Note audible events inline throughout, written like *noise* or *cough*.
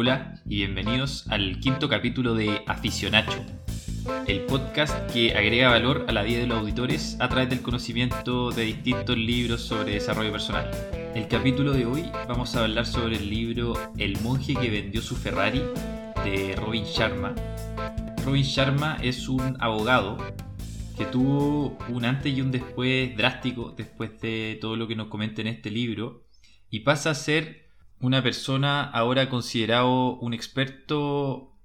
Hola y bienvenidos al quinto capítulo de Aficionacho, el podcast que agrega valor a la vida de los auditores a través del conocimiento de distintos libros sobre desarrollo personal. El capítulo de hoy vamos a hablar sobre el libro El monje que vendió su Ferrari de Robin Sharma. Robin Sharma es un abogado que tuvo un antes y un después drástico después de todo lo que nos comenta en este libro y pasa a ser una persona ahora considerado un experto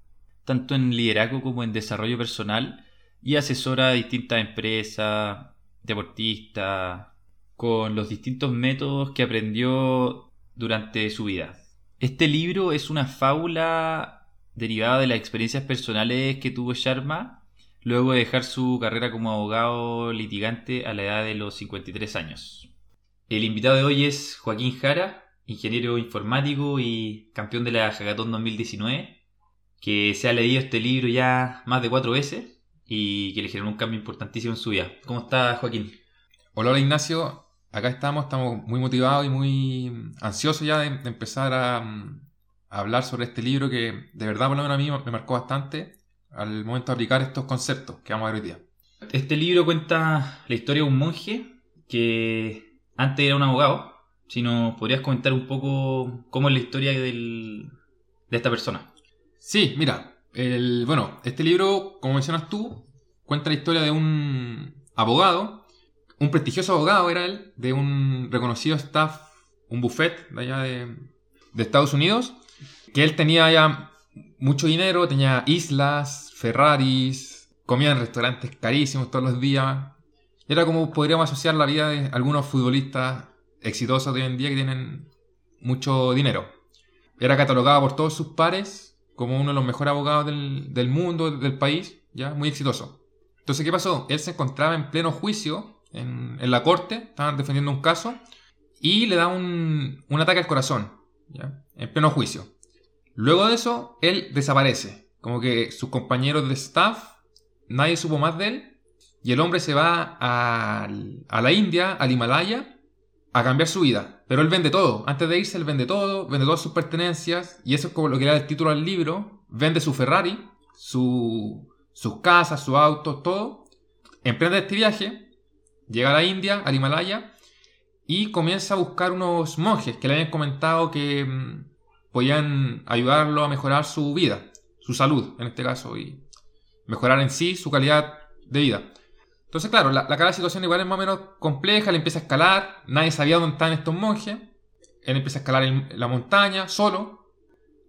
tanto en liderazgo como en desarrollo personal y asesora a distintas empresas, deportistas, con los distintos métodos que aprendió durante su vida. Este libro es una fábula derivada de las experiencias personales que tuvo Sharma luego de dejar su carrera como abogado litigante a la edad de los 53 años. El invitado de hoy es Joaquín Jara, ingeniero informático y campeón de la Hackathon 2019, que se ha leído este libro ya más de cuatro veces y que le generó un cambio importantísimo en su vida. ¿Cómo está Joaquín? Hola, hola Ignacio, acá estamos, estamos muy motivados y muy ansiosos ya de, empezar a, hablar sobre este libro que de verdad por lo menos a mí me marcó bastante al momento de aplicar estos conceptos que vamos a ver hoy día. Este libro cuenta la historia de un monje que antes era un abogado si nos podrías comentar un poco cómo es la historia de esta persona. Sí, mira, el, bueno, este libro, como mencionas tú, cuenta la historia de un abogado, un prestigioso abogado era él, de un reconocido staff, un buffet de allá de, de Estados Unidos, que él tenía ya mucho dinero, tenía islas, Ferraris, comía en restaurantes carísimos todos los días. Era como podríamos asociar la vida de algunos futbolistas exitosos de hoy en día que tienen mucho dinero. Era catalogado por todos sus pares como uno de los mejores abogados del, mundo, del país, ya muy exitoso. Entonces, ¿qué pasó? Él se encontraba en pleno juicio en, la corte, estaban defendiendo un caso, y le da un, un ataque al corazón, ¿ya? en pleno juicio. Luego de eso, él desaparece. Como que sus compañeros de staff, nadie supo más de él, y el hombre se va a, a la India, al Himalaya, a cambiar su vida. Pero él vende todo. Antes de irse, él vende todo, vende todas sus pertenencias. Y eso es como lo que le da el título al libro. Vende su Ferrari, su, sus casas, sus autos, todo. Emprende este viaje. Llega a la India, al Himalaya. Y comienza a buscar unos monjes que le habían comentado que mm, podían ayudarlo a mejorar su vida, su salud en este caso, y mejorar en sí su calidad de vida. Entonces, claro, la, la situación igual es más o menos compleja, él empieza a escalar, nadie sabía dónde estaban estos monjes, él empieza a escalar la montaña solo,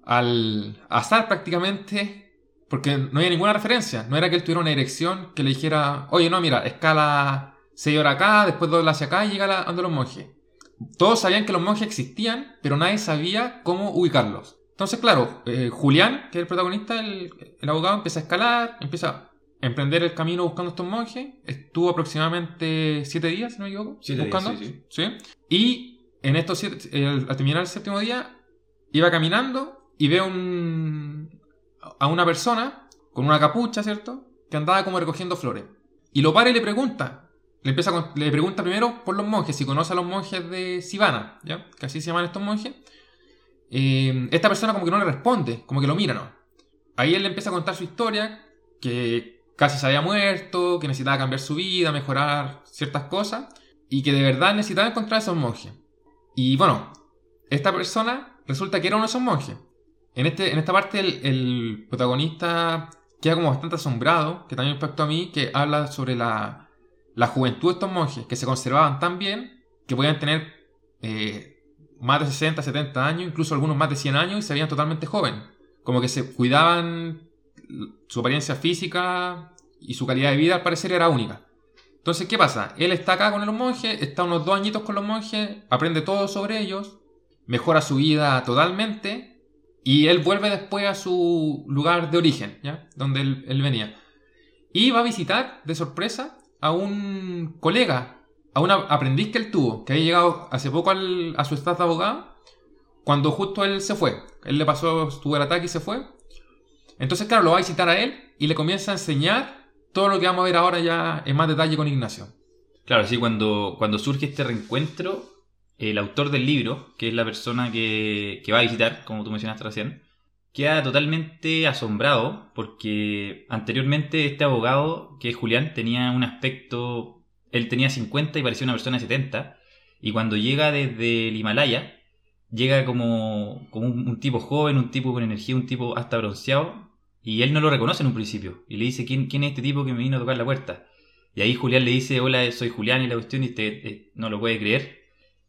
al azar prácticamente, porque no había ninguna referencia, no era que él tuviera una dirección que le dijera, oye, no, mira, escala 6 horas acá, después dobla hacia acá y llega a donde los monjes. Todos sabían que los monjes existían, pero nadie sabía cómo ubicarlos. Entonces, claro, eh, Julián, que es el protagonista, el, el abogado, empieza a escalar, empieza emprender el camino buscando a estos monjes. Estuvo aproximadamente siete días, si no me equivoco, buscando. Días, sí, Y en estos siete, al terminar el séptimo día, iba caminando y ve un, a una persona con una capucha, ¿cierto? Que andaba como recogiendo flores. Y lo para y le pregunta. Le, empieza le pregunta primero por los monjes, si conoce a los monjes de Sivana, ¿ya? Que así se llaman estos monjes. Eh, esta persona como que no le responde, como que lo mira, ¿no? Ahí él le empieza a contar su historia, que casi se había muerto, que necesitaba cambiar su vida, mejorar ciertas cosas, y que de verdad necesitaba encontrar a esos monjes. Y bueno, esta persona resulta que era uno de esos monjes. En, este, en esta parte el, protagonista queda como bastante asombrado, que también impactó a mí, que habla sobre la, la juventud de estos monjes, que se conservaban tan bien que podían tener eh, más de 60, 70 años, incluso algunos más de 100 años, y se veían totalmente jóvenes. Como que se cuidaban su apariencia física y su calidad de vida al parecer era única. Entonces, ¿qué pasa? Él está acá con los monjes, está unos dos añitos con los monjes, aprende todo sobre ellos, mejora su vida totalmente y él vuelve después a su lugar de origen, ¿ya? Donde él, venía. Y va a visitar de sorpresa a un colega, a un aprendiz que él tuvo, que había llegado hace poco a su estado de abogado, cuando justo él se fue. Él le pasó, tuvo el ataque y se fue. Entonces, claro, lo va a visitar a él y le comienza a enseñar todo lo que vamos a ver ahora ya en más detalle con Ignacio. Claro, sí, cuando, cuando surge este reencuentro, el autor del libro, que es la persona que, va a visitar, como tú mencionaste recién, queda totalmente asombrado porque anteriormente este abogado, que es Julián, tenía un aspecto, él tenía 50 y parecía una persona de 70, y cuando llega desde el Himalaya, llega como, como un, tipo joven, un tipo con energía, un tipo hasta bronceado, y él no lo reconoce en un principio, y le dice, ¿quién, quién es este tipo que me vino a tocar la puerta? Y ahí Julián le dice, hola, soy Julián y la cuestión, y eh, no lo puede creer.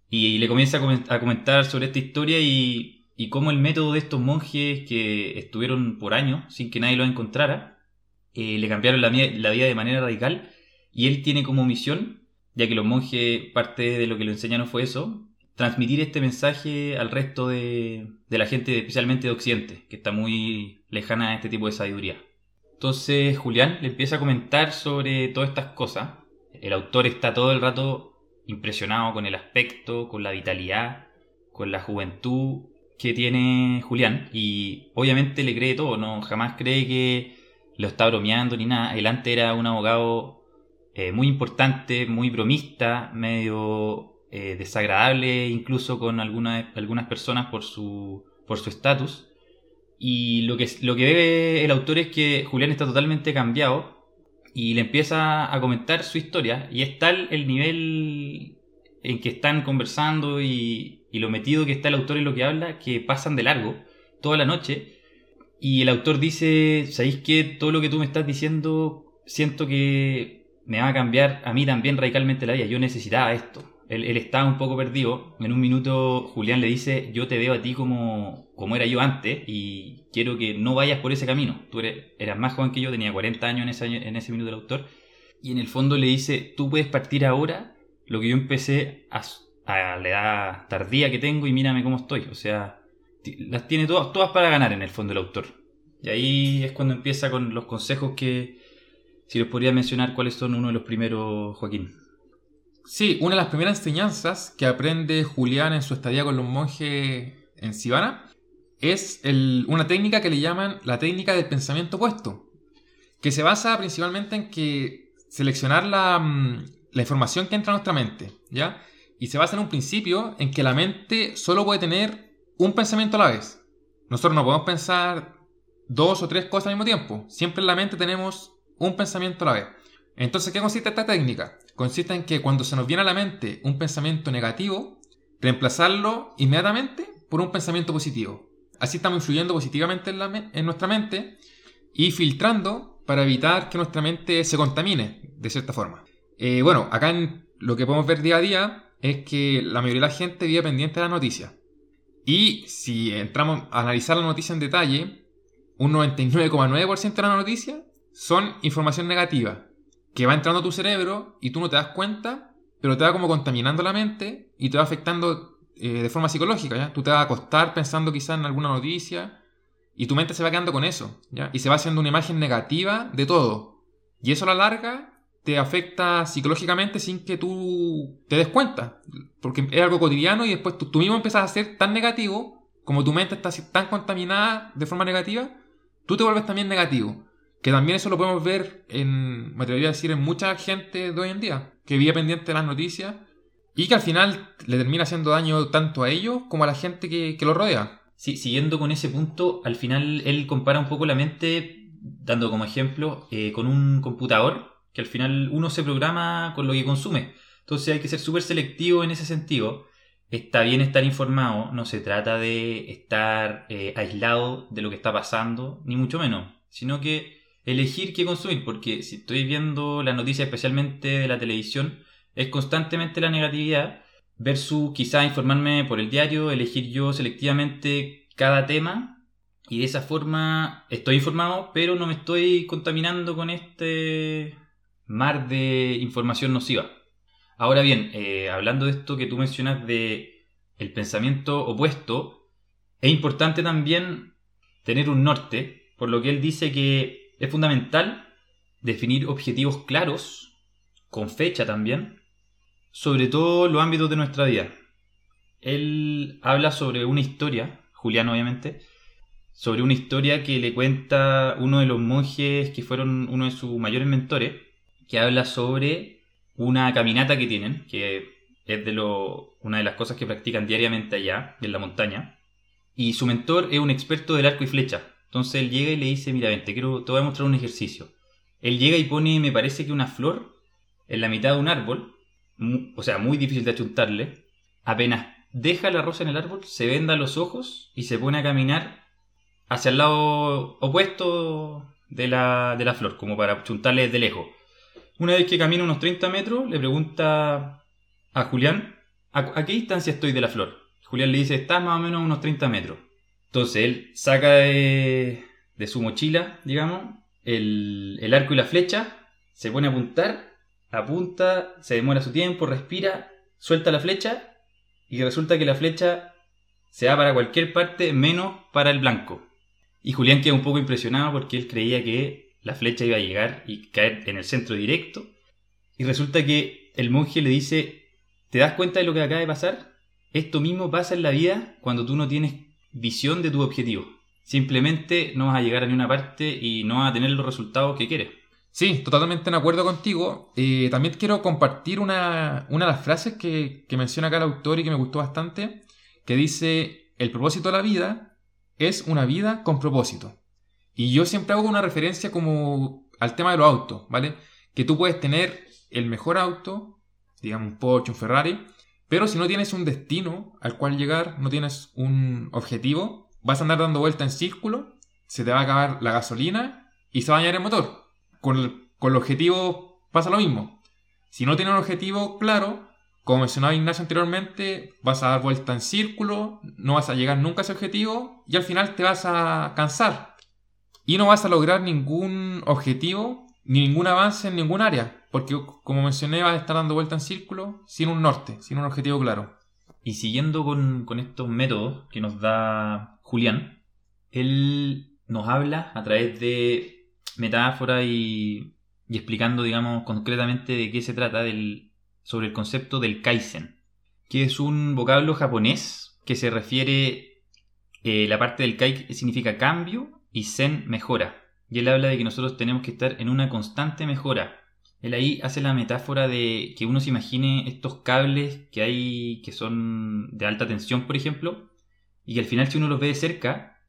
Y, le comienza a comentar sobre esta historia y, y cómo el método de estos monjes que estuvieron por años sin que nadie lo encontrara, eh, le cambiaron la, la vida de manera radical. Y él tiene como misión, ya que los monjes, parte de lo que le enseñaron fue eso, transmitir este mensaje al resto de, de, la gente, especialmente de Occidente, que está muy lejana a este tipo de sabiduría. Entonces Julián le empieza a comentar sobre todas estas cosas. El autor está todo el rato impresionado con el aspecto, con la vitalidad, con la juventud que tiene Julián y obviamente le cree todo, no jamás cree que lo está bromeando ni nada. Él antes era un abogado eh, muy importante, muy bromista, medio eh, desagradable incluso con algunas, algunas personas por su por su estatus. Y lo que, lo que ve el autor es que Julián está totalmente cambiado y le empieza a comentar su historia y es tal el nivel en que están conversando y, lo metido que está el autor en lo que habla que pasan de largo toda la noche y el autor dice, ¿sabéis que todo lo que tú me estás diciendo siento que me va a cambiar a mí también radicalmente la vida? Yo necesitaba esto. Él, estaba un poco perdido. En un minuto Julián le dice, yo te veo a ti como, como era yo antes y quiero que no vayas por ese camino. Tú eras más joven que yo, tenía 40 años en ese, en ese minuto el autor. Y en el fondo le dice, tú puedes partir ahora lo que yo empecé a, a la edad tardía que tengo y mírame cómo estoy. O sea, las tiene todas, todas para ganar en el fondo el autor. Y ahí es cuando empieza con los consejos que, si los podría mencionar, cuáles son uno de los primeros, Joaquín. Sí, una de las primeras enseñanzas que aprende Julián en su estadía con los monjes en Sivana es una técnica que le llaman la técnica del pensamiento opuesto, que se basa principalmente en que seleccionar la, mm, la información que entra a nuestra mente, ¿ya? Y se basa en un principio en que la mente solo puede tener un pensamiento a la vez. Nosotros no podemos pensar dos o tres cosas al mismo tiempo. Siempre en la mente tenemos un pensamiento a la vez. Entonces, ¿qué consiste esta técnica? Consiste en que cuando se nos viene a la mente un pensamiento negativo, reemplazarlo inmediatamente por un pensamiento positivo. Así estamos influyendo positivamente en, nuestra mente y filtrando para evitar que nuestra mente se contamine de cierta forma. Eh, bueno, acá lo que podemos ver día a día es que la mayoría de la gente vive pendiente de las noticias. Y si entramos a analizar la noticia en detalle, un 99,9% de la noticia son información negativa que va entrando a tu cerebro y tú no te das cuenta, pero te va como contaminando la mente y te va afectando eh, de forma psicológica, ¿ya? Tú te vas a acostar pensando quizás en alguna noticia y tu mente se va quedando con eso, ¿ya? Y se va haciendo una imagen negativa de todo. Y eso a la larga te afecta psicológicamente sin que tú te des cuenta, porque es algo cotidiano y después tú, tú mismo empiezas a ser tan negativo, como tu mente está tan contaminada de forma negativa, tú te vuelves también negativo. Que también eso lo podemos ver en, me atrevería a en mucha gente de hoy en día, que vive pendiente de las noticias y que al final le termina haciendo daño tanto a ellos como a la gente que, lo rodea. Sí, siguiendo con ese punto, al final él compara un poco la mente, dando como ejemplo, eh, con un computador, que al final uno se programa con lo que consume. Entonces hay que ser súper selectivo en ese sentido. Está bien estar informado, no se trata de estar eh, aislado de lo que está pasando, ni mucho menos, sino que elegir qué consumir, porque si estoy viendo la noticia especialmente de la televisión, es constantemente la negatividad versus quizá informarme por el diario, elegir yo selectivamente cada tema y de esa forma estoy informado, pero no me estoy contaminando con este mar de información nociva. Ahora bien, eh, hablando de esto que tú mencionas de el pensamiento opuesto, es importante también tener un norte, por lo que él dice que es fundamental definir objetivos claros, con fecha también, sobre todo los ámbitos de nuestra vida. Él habla sobre una historia, Julián obviamente, sobre una historia que le cuenta uno de los monjes que fueron uno de sus mayores mentores, que habla sobre una caminata que tienen, que es de lo, una de las cosas que practican diariamente allá, en la montaña. y su mentor es un experto del arco y flecha. Entonces él llega y le dice, mira, ven, te, quiero, te voy a mostrar un ejercicio. Él llega y pone, me parece que una flor en la mitad de un árbol, o sea, muy difícil de achuntarle. Apenas deja la rosa en el árbol, se venda los ojos y se pone a caminar hacia el lado opuesto de la, de la flor, como para achuntarle desde lejos. Una vez que camina unos 30 metros, le pregunta a Julián, ¿a, qué distancia estoy de la flor? Julián le dice, estás más o menos a unos 30 metros. Entonces él saca de, su mochila, digamos, el, el, arco y la flecha, se pone a apuntar, apunta, se demora su tiempo, respira, suelta la flecha y resulta que la flecha se va para cualquier parte menos para el blanco. Y Julián queda un poco impresionado porque él creía que la flecha iba a llegar y caer en el centro directo. Y resulta que el monje le dice, ¿te das cuenta de lo que acaba de pasar? Esto mismo pasa en la vida cuando tú no tienes visión de tu objetivo. Simplemente no vas a llegar a ninguna parte y no vas a tener los resultados que quieres. Sí, totalmente de acuerdo contigo. Eh, también quiero compartir una, una de las frases que, que menciona acá el autor y que me gustó bastante, que dice, el propósito de la vida es una vida con propósito. Y yo siempre hago una referencia como al tema de los autos, ¿vale? Que tú puedes tener el mejor auto, digamos un Porsche, un Ferrari, pero si no tienes un destino al cual llegar, no tienes un objetivo, vas a andar dando vuelta en círculo, se te va a acabar la gasolina y se va a dañar el motor. Con el, con el objetivo pasa lo mismo. Si no tienes un objetivo claro, como mencionaba Ignacio anteriormente, vas a dar vuelta en círculo, no vas a llegar nunca a ese objetivo y al final te vas a cansar. Y no vas a lograr ningún objetivo ni ningún avance en ningún área, porque como mencioné vas a estar dando vuelta en círculo sin un norte, sin un objetivo claro. Y siguiendo con, estos métodos que nos da Julián, él nos habla a través de metáfora y, y explicando, digamos, concretamente de qué se trata sobre el concepto del Kaizen, que es un vocablo japonés que se refiere, eh, la parte del Kai significa cambio y Zen mejora. Y él habla de que nosotros tenemos que estar en una constante mejora. Él ahí hace la metáfora de que uno se imagine estos cables que hay que son de alta tensión, por ejemplo, y que al final si uno los ve de cerca,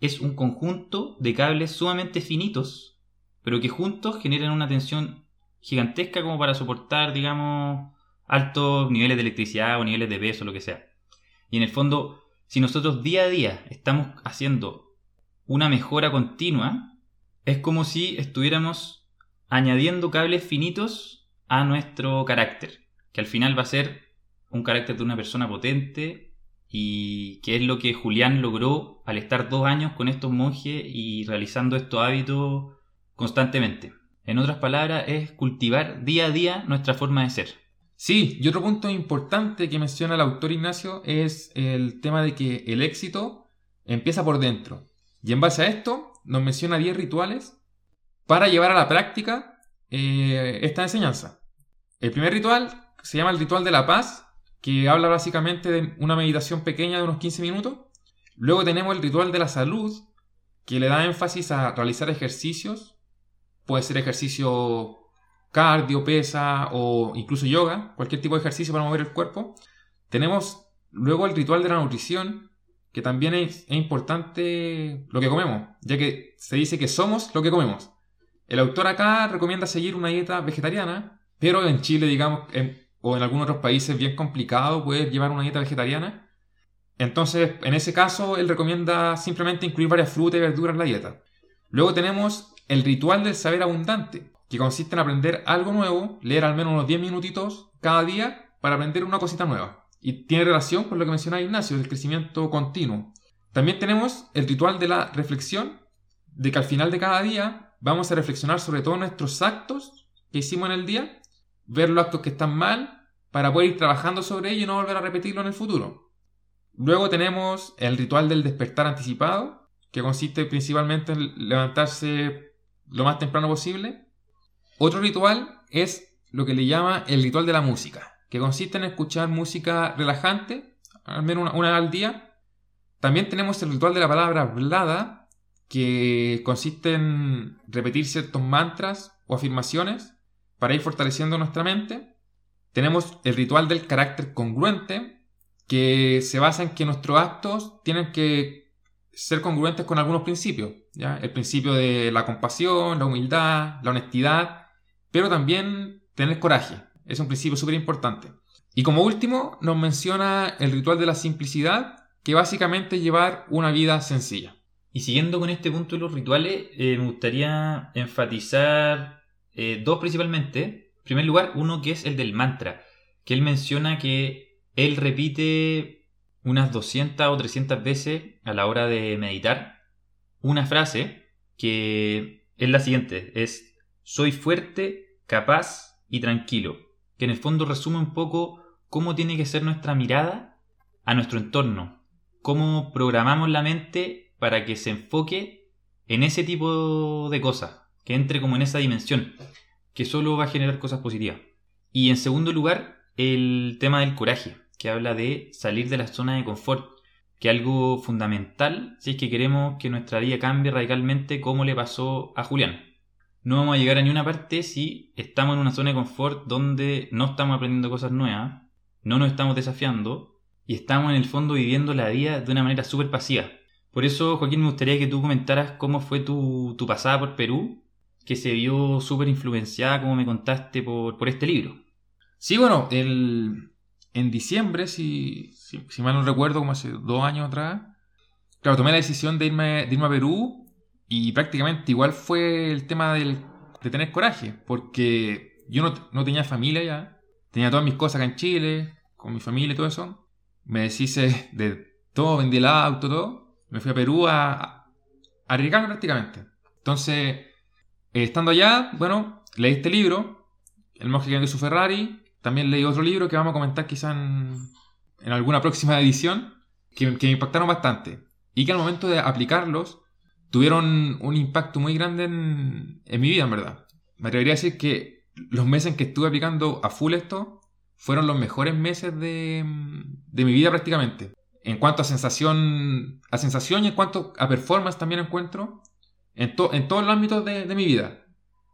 es un conjunto de cables sumamente finitos, pero que juntos generan una tensión gigantesca como para soportar, digamos, altos niveles de electricidad o niveles de peso, lo que sea. Y en el fondo, si nosotros día a día estamos haciendo una mejora continua, es como si estuviéramos añadiendo cables finitos a nuestro carácter, que al final va a ser un carácter de una persona potente y que es lo que Julián logró al estar dos años con estos monjes y realizando estos hábitos constantemente. En otras palabras, es cultivar día a día nuestra forma de ser. Sí, y otro punto importante que menciona el autor Ignacio es el tema de que el éxito empieza por dentro. Y en base a esto, nos menciona 10 rituales para llevar a la práctica eh, esta enseñanza. El primer ritual se llama el ritual de la paz, que habla básicamente de una meditación pequeña de unos 15 minutos. Luego tenemos el ritual de la salud, que le da énfasis a realizar ejercicios Puede ser ejercicio cardio, pesa o incluso yoga, cualquier tipo de ejercicio para mover el cuerpo. Tenemos luego el ritual de la nutrición, que también es, importante lo que comemos, ya que se dice que somos lo que comemos. El autor acá recomienda seguir una dieta vegetariana, pero en Chile, digamos, o en algunos otros países bien complicado poder llevar una dieta vegetariana. Entonces, en ese caso, él recomienda simplemente incluir varias frutas y verduras en la dieta. Luego tenemos el ritual del saber abundante, que consiste en aprender algo nuevo, leer al menos unos 10 minutitos cada día para aprender una cosita nueva. Y tiene relación con lo que mencionaba Ignacio, del crecimiento continuo. También tenemos el ritual de la reflexión, de que al final de cada día vamos a reflexionar sobre todos nuestros actos que hicimos en el día, ver los actos que están mal, para poder ir trabajando sobre ello y no volver a repetirlo en el futuro. Luego tenemos el ritual del despertar anticipado, que consiste principalmente en levantarse lo más temprano posible. Otro ritual es lo que le llama el ritual de la música, que consiste en escuchar música relajante, al menos una, vez al día. También tenemos el ritual de la palabra hablada, que consiste en repetir ciertos mantras o afirmaciones para ir fortaleciendo nuestra mente. Tenemos el ritual del carácter congruente, que se basa en que nuestros actos tienen que ser congruentes con algunos principios. ¿ya? El principio de la compasión, la humildad, la honestidad, pero también tener coraje. Es un principio súper importante. Y como último, nos menciona el ritual de la simplicidad, que básicamente es llevar una vida sencilla. Y siguiendo con este punto de los rituales, eh, me gustaría enfatizar eh, dos principalmente. En primer lugar, uno que es el del mantra, que él menciona que él repite unas 200 o 300 veces a la hora de meditar una frase que es la siguiente, es soy fuerte, capaz y tranquilo, que en el fondo resume un poco cómo tiene que ser nuestra mirada a nuestro entorno, cómo programamos la mente para que se enfoque en ese tipo de cosas, que entre como en esa dimensión, que solo va a generar cosas positivas. Y en segundo lugar, el tema del coraje, que habla de salir de la zona de confort, que es algo fundamental si es que queremos que nuestra vida cambie radicalmente como le pasó a Julián. No vamos a llegar a ninguna parte si estamos en una zona de confort donde no estamos aprendiendo cosas nuevas, no nos estamos desafiando y estamos en el fondo viviendo la vida de una manera súper pasiva. Por eso, Joaquín, me gustaría que tú comentaras cómo fue tu, tu pasada por Perú, que se vio súper influenciada, como me contaste, por, por este libro. Sí, bueno, el, en diciembre, si, si, mal no recuerdo, como hace dos años atrás, claro, tomé la decisión de irme, de irme a Perú y prácticamente igual fue el tema del, de tener coraje, porque yo no, no tenía familia ya, Tenía todas mis cosas acá en Chile, con mi familia y todo eso. Me deshice de todo, vendí el auto, todo. Me fui a Perú a, a arriesgarme prácticamente. Entonces, eh, estando allá, bueno, leí este libro, El monje que vendió su Ferrari. También leí otro libro que vamos a comentar quizá en, alguna próxima *laughs* edición, que, me impactaron bastante. Y que al momento de aplicarlos, tuvieron un impacto muy grande en, en mi vida, en verdad. Me atrevería a decir que los meses en que estuve aplicando a full esto fueron los mejores meses de, mi vida prácticamente. En cuanto a sensación, a sensación y en cuanto a performance también encuentro, en, en todos los ámbitos de, mi vida.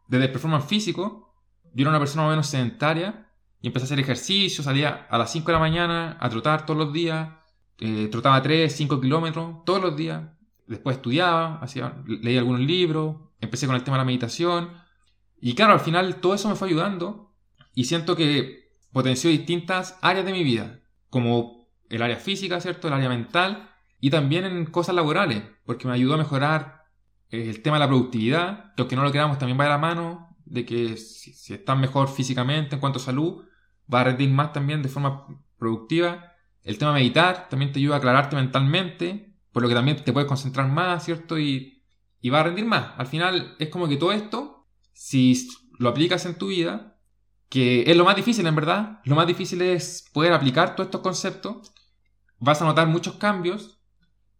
Desde el performance físico, yo era una persona más o menos sedentaria y empecé a hacer ejercicio, salía a las 5 de la mañana a trotar todos los días, eh, trotaba 3, 5 kilómetros todos los días, después estudiaba, hacía, leía algunos libros, empecé con el tema de la meditación, y claro, al final todo eso me fue ayudando y siento que potenció distintas áreas de mi vida, como el área física, ¿cierto? El área mental y también en cosas laborales, porque me ayudó a mejorar eh, el tema de la productividad, que no lo creamos también va de la mano, de que si, si estás mejor físicamente en cuanto a salud, va a rendir más también de forma productiva. El tema de meditar también te ayuda a aclararte mentalmente, por lo que también te puedes concentrar más, ¿cierto? Y, y va a rendir más. Al final es como que todo esto si lo aplicas en tu vida, que es lo más difícil en verdad, lo más difícil es poder aplicar todos estos conceptos, vas a notar muchos cambios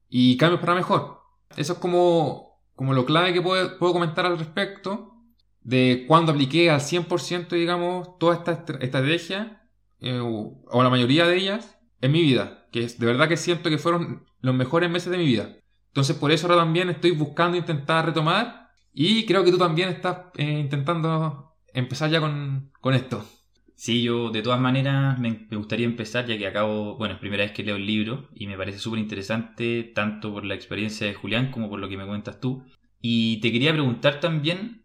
y cambios para mejor. Eso es como, como lo clave que puedo, comentar al respecto de cuando apliqué al 100%, digamos, toda esta estrategia, eh, o, la mayoría de ellas, en mi vida, que de verdad que siento que fueron los mejores meses de mi vida. Entonces por eso ahora también estoy buscando intentar retomar y creo que tú también estás eh, intentando empezar ya con, esto. Sí, yo de todas maneras me, gustaría empezar ya que acabo, bueno, es primera vez que leo el libro y me parece súper interesante tanto por la experiencia de Julián como por lo que me cuentas tú. Y te quería preguntar también,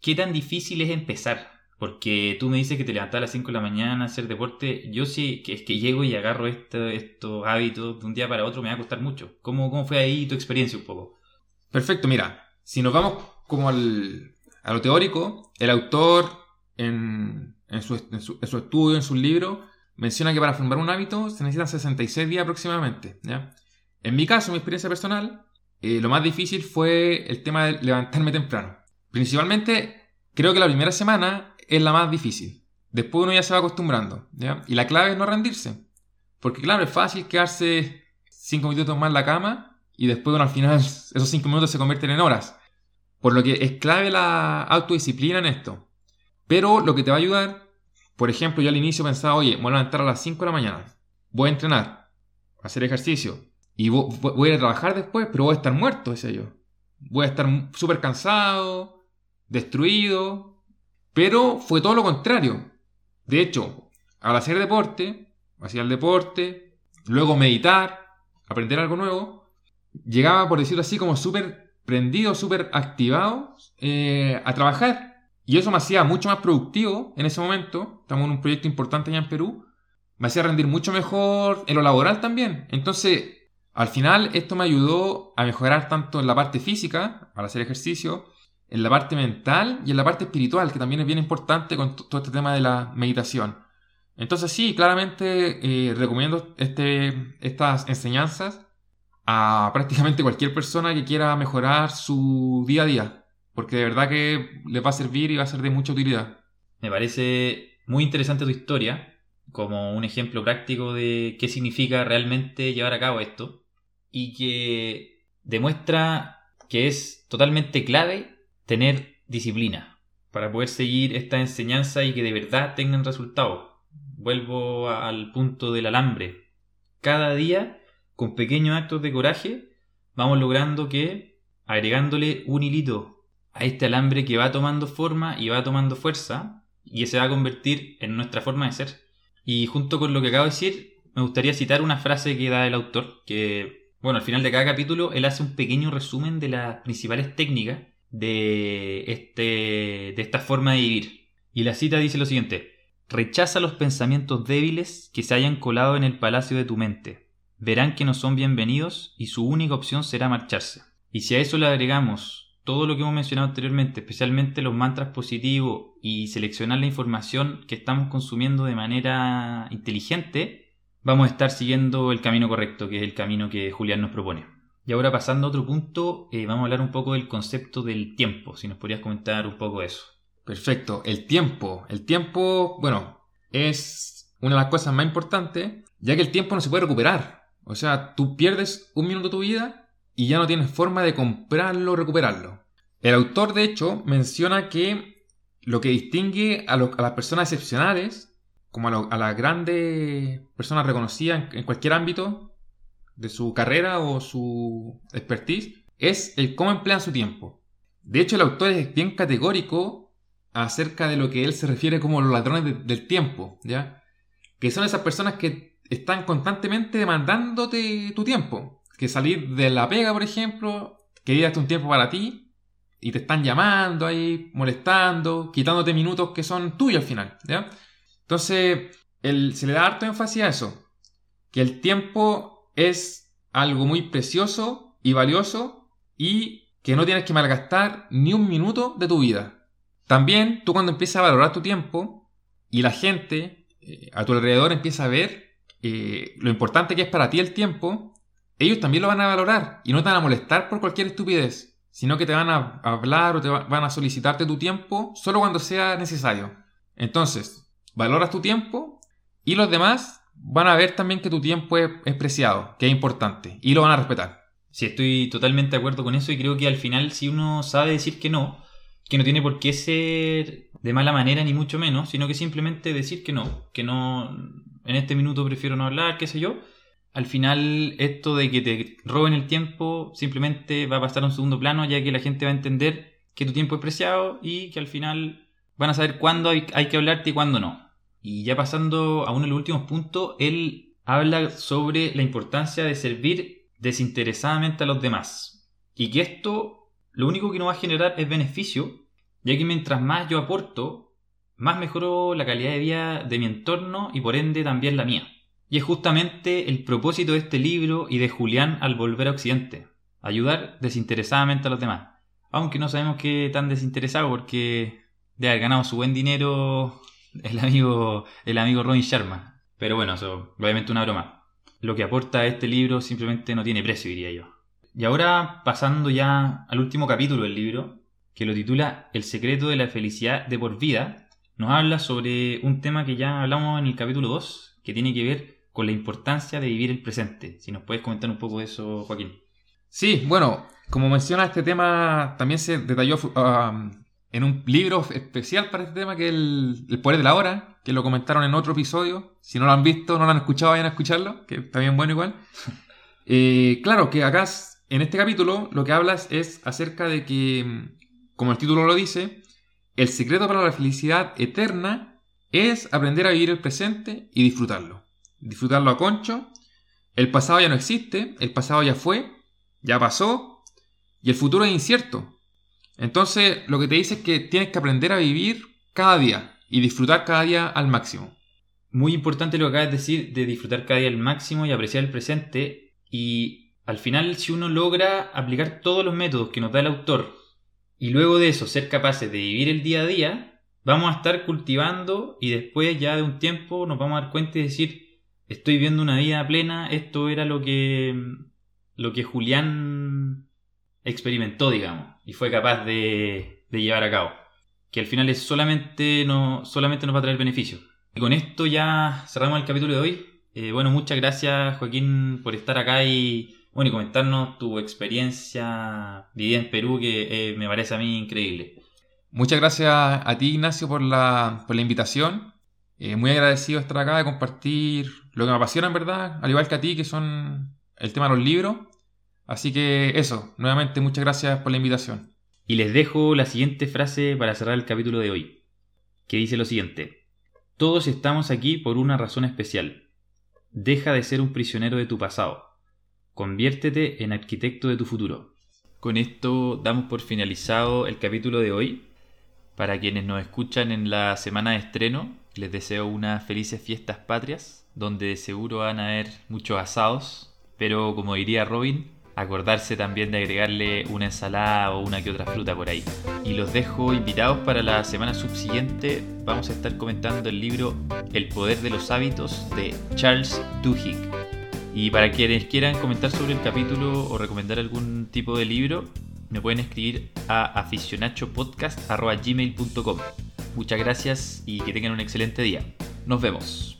¿qué tan difícil es empezar? Porque tú me dices que te levantas a las 5 de la mañana a hacer deporte. Yo sí, que es que llego y agarro estos hábitos de un día para otro, me va a costar mucho. ¿Cómo, ¿Cómo fue ahí tu experiencia un poco? Perfecto, mira, si nos vamos como al, a lo teórico, el autor en, en, su, estudio, en su libro, menciona que para formar un hábito se necesitan 66 días aproximadamente. ¿ya? En mi caso, mi experiencia personal, eh, lo más difícil fue el tema de levantarme temprano. Principalmente, creo que la primera semana es la más difícil. Después uno ya se va acostumbrando. ¿ya? Y la clave es no rendirse. Porque claro, es fácil quedarse 5 minutos más en la cama y después uno al final *laughs* esos 5 minutos se convierten en horas. Por lo que es clave la autodisciplina en esto. Pero lo que te va a ayudar, por ejemplo, yo al inicio pensaba, oye, voy a levantar a las 5 de la mañana, voy a entrenar, a hacer ejercicio, y voy a trabajar después, pero voy a estar muerto, decía yo. Voy a estar súper cansado, destruido, pero fue todo lo contrario. De hecho, al hacer deporte, hacía el deporte, luego meditar, aprender algo nuevo, llegaba, por decirlo así, como súper prendido, súper activado eh, a trabajar. Y eso me hacía mucho más productivo en ese momento. Estamos en un proyecto importante allá en Perú. Me hacía rendir mucho mejor en lo laboral también. Entonces, al final, esto me ayudó a mejorar tanto en la parte física, al hacer ejercicio, en la parte mental y en la parte espiritual, que también es bien importante con todo este tema de la meditación. Entonces, sí, claramente eh, recomiendo este, estas enseñanzas a prácticamente cualquier persona que quiera mejorar su día a día, porque de verdad que les va a servir y va a ser de mucha utilidad. Me parece muy interesante tu historia, como un ejemplo práctico de qué significa realmente llevar a cabo esto, y que demuestra que es totalmente clave tener disciplina para poder seguir esta enseñanza y que de verdad tengan resultados. Vuelvo al punto del alambre. Cada día con pequeños actos de coraje, vamos logrando que, agregándole un hilito a este alambre que va tomando forma y va tomando fuerza, y que se va a convertir en nuestra forma de ser. Y junto con lo que acabo de decir, me gustaría citar una frase que da el autor, que, bueno, al final de cada capítulo, él hace un pequeño resumen de las principales técnicas de, este, de esta forma de vivir. Y la cita dice lo siguiente, rechaza los pensamientos débiles que se hayan colado en el palacio de tu mente verán que no son bienvenidos y su única opción será marcharse. Y si a eso le agregamos todo lo que hemos mencionado anteriormente, especialmente los mantras positivos y seleccionar la información que estamos consumiendo de manera inteligente, vamos a estar siguiendo el camino correcto, que es el camino que Julián nos propone. Y ahora pasando a otro punto, eh, vamos a hablar un poco del concepto del tiempo, si nos podrías comentar un poco eso. Perfecto, el tiempo. El tiempo, bueno, es una de las cosas más importantes, ya que el tiempo no se puede recuperar. O sea, tú pierdes un minuto de tu vida y ya no tienes forma de comprarlo o recuperarlo. El autor, de hecho, menciona que lo que distingue a, las personas excepcionales, como a, las grandes personas reconocidas en, cualquier ámbito de su carrera o su expertise, es el cómo emplean su tiempo. De hecho, el autor es bien categórico acerca de lo que él se refiere como los ladrones del tiempo, ¿ya? Que son esas personas que están constantemente demandándote tu tiempo. Que salir de la pega, por ejemplo, que un tiempo para ti y te están llamando ahí, molestando, quitándote minutos que son tuyos al final. ¿ya? Entonces, se le da harto énfasis a eso. Que el tiempo es algo muy precioso y valioso y que no tienes que malgastar ni un minuto de tu vida. También tú cuando empiezas a valorar tu tiempo y la gente eh, a tu alrededor empieza a ver eh, lo importante que es para ti el tiempo, ellos también lo van a valorar y no te van a molestar por cualquier estupidez, sino que te van a hablar o te van a solicitarte tu tiempo solo cuando sea necesario. Entonces, valoras tu tiempo y los demás van a ver también que tu tiempo es, preciado, que es importante y lo van a respetar. Sí, estoy totalmente de acuerdo con eso y creo que al final si uno sabe decir que no, que no tiene por qué ser de mala manera ni mucho menos, sino que simplemente decir que no, que no, en este minuto prefiero no hablar, qué sé yo. Al final, esto de que te roben el tiempo simplemente va a pasar a un segundo plano, ya que la gente va a entender que tu tiempo es preciado y que al final van a saber cuándo hay, que hablarte y cuándo no. Y ya pasando a uno de los últimos puntos, él habla sobre la importancia de servir desinteresadamente a los demás. Y que esto lo único que nos va a generar es beneficio, ya que mientras más yo aporto, más mejoró la calidad de vida de mi entorno y por ende también la mía. Y es justamente el propósito de este libro y de Julián al volver a Occidente, ayudar desinteresadamente a los demás. Aunque no sabemos qué tan desinteresado porque de haber ganado su buen dinero el amigo, el amigo Robin Sharma. Pero bueno, eso obviamente una broma. Lo que aporta este libro simplemente no tiene precio, diría yo. Y ahora pasando ya al último capítulo del libro, que lo titula El secreto de la felicidad de por vida, nos habla sobre un tema que ya hablamos en el capítulo 2, que tiene que ver con la importancia de vivir el presente. Si nos puedes comentar un poco de eso, Joaquín. Sí, bueno, como menciona este tema, también se detalló um, en un libro especial para este tema, que es el, Poder de la Hora, que lo comentaron en otro episodio. Si no lo han visto, no lo han escuchado, vayan a escucharlo, que está bien bueno igual. *laughs* Eh, claro que acá, en este capítulo, lo que hablas es acerca de que, como el título lo dice, el secreto para la felicidad eterna es aprender a vivir el presente y disfrutarlo. Disfrutarlo a concho, El pasado ya no existe, el pasado ya fue, ya pasó, y el futuro es incierto. Entonces, lo que te dice es que tienes que aprender a vivir cada día y disfrutar cada día al máximo. Muy importante lo que acabas de decir de disfrutar cada día al máximo y apreciar el presente. Y al final, si uno logra aplicar todos los métodos que nos da el autor y luego de eso ser capaces de vivir el día a día, vamos a estar cultivando y después ya de un tiempo nos vamos a dar cuenta y decir, estoy viviendo una vida plena, esto era lo que, lo que Julián experimentó, digamos, y fue capaz de, de llevar a cabo. Que al final es solamente, no, solamente nos va a traer beneficios. Y con esto ya cerramos el capítulo de hoy. Eh, bueno, muchas gracias Joaquín por estar acá y, bueno, y comentarnos tu experiencia vivida en Perú que eh, me parece a mí increíble. Muchas gracias a ti Ignacio por la, por la invitación. Eh, muy agradecido de estar acá, de compartir lo que me apasiona en verdad, al igual que a ti, que son el tema de los libros. Así que eso, nuevamente muchas gracias por la invitación. Y les dejo la siguiente frase para cerrar el capítulo de hoy, que dice lo siguiente. Todos estamos aquí por una razón especial. Deja de ser un prisionero de tu pasado. Conviértete en arquitecto de tu futuro. Con esto damos por finalizado el capítulo de hoy. Para quienes nos escuchan en la semana de estreno, les deseo unas felices fiestas patrias, donde seguro van a haber muchos asados, pero como diría Robin, acordarse también de agregarle una ensalada o una que otra fruta por ahí. Y los dejo invitados para la semana subsiguiente. Vamos a estar comentando el libro El poder de los hábitos de Charles Duhigg. Y para quienes quieran comentar sobre el capítulo o recomendar algún tipo de libro, me pueden escribir a aficionachopodcast.gmail.com. Muchas gracias y que tengan un excelente día. Nos vemos.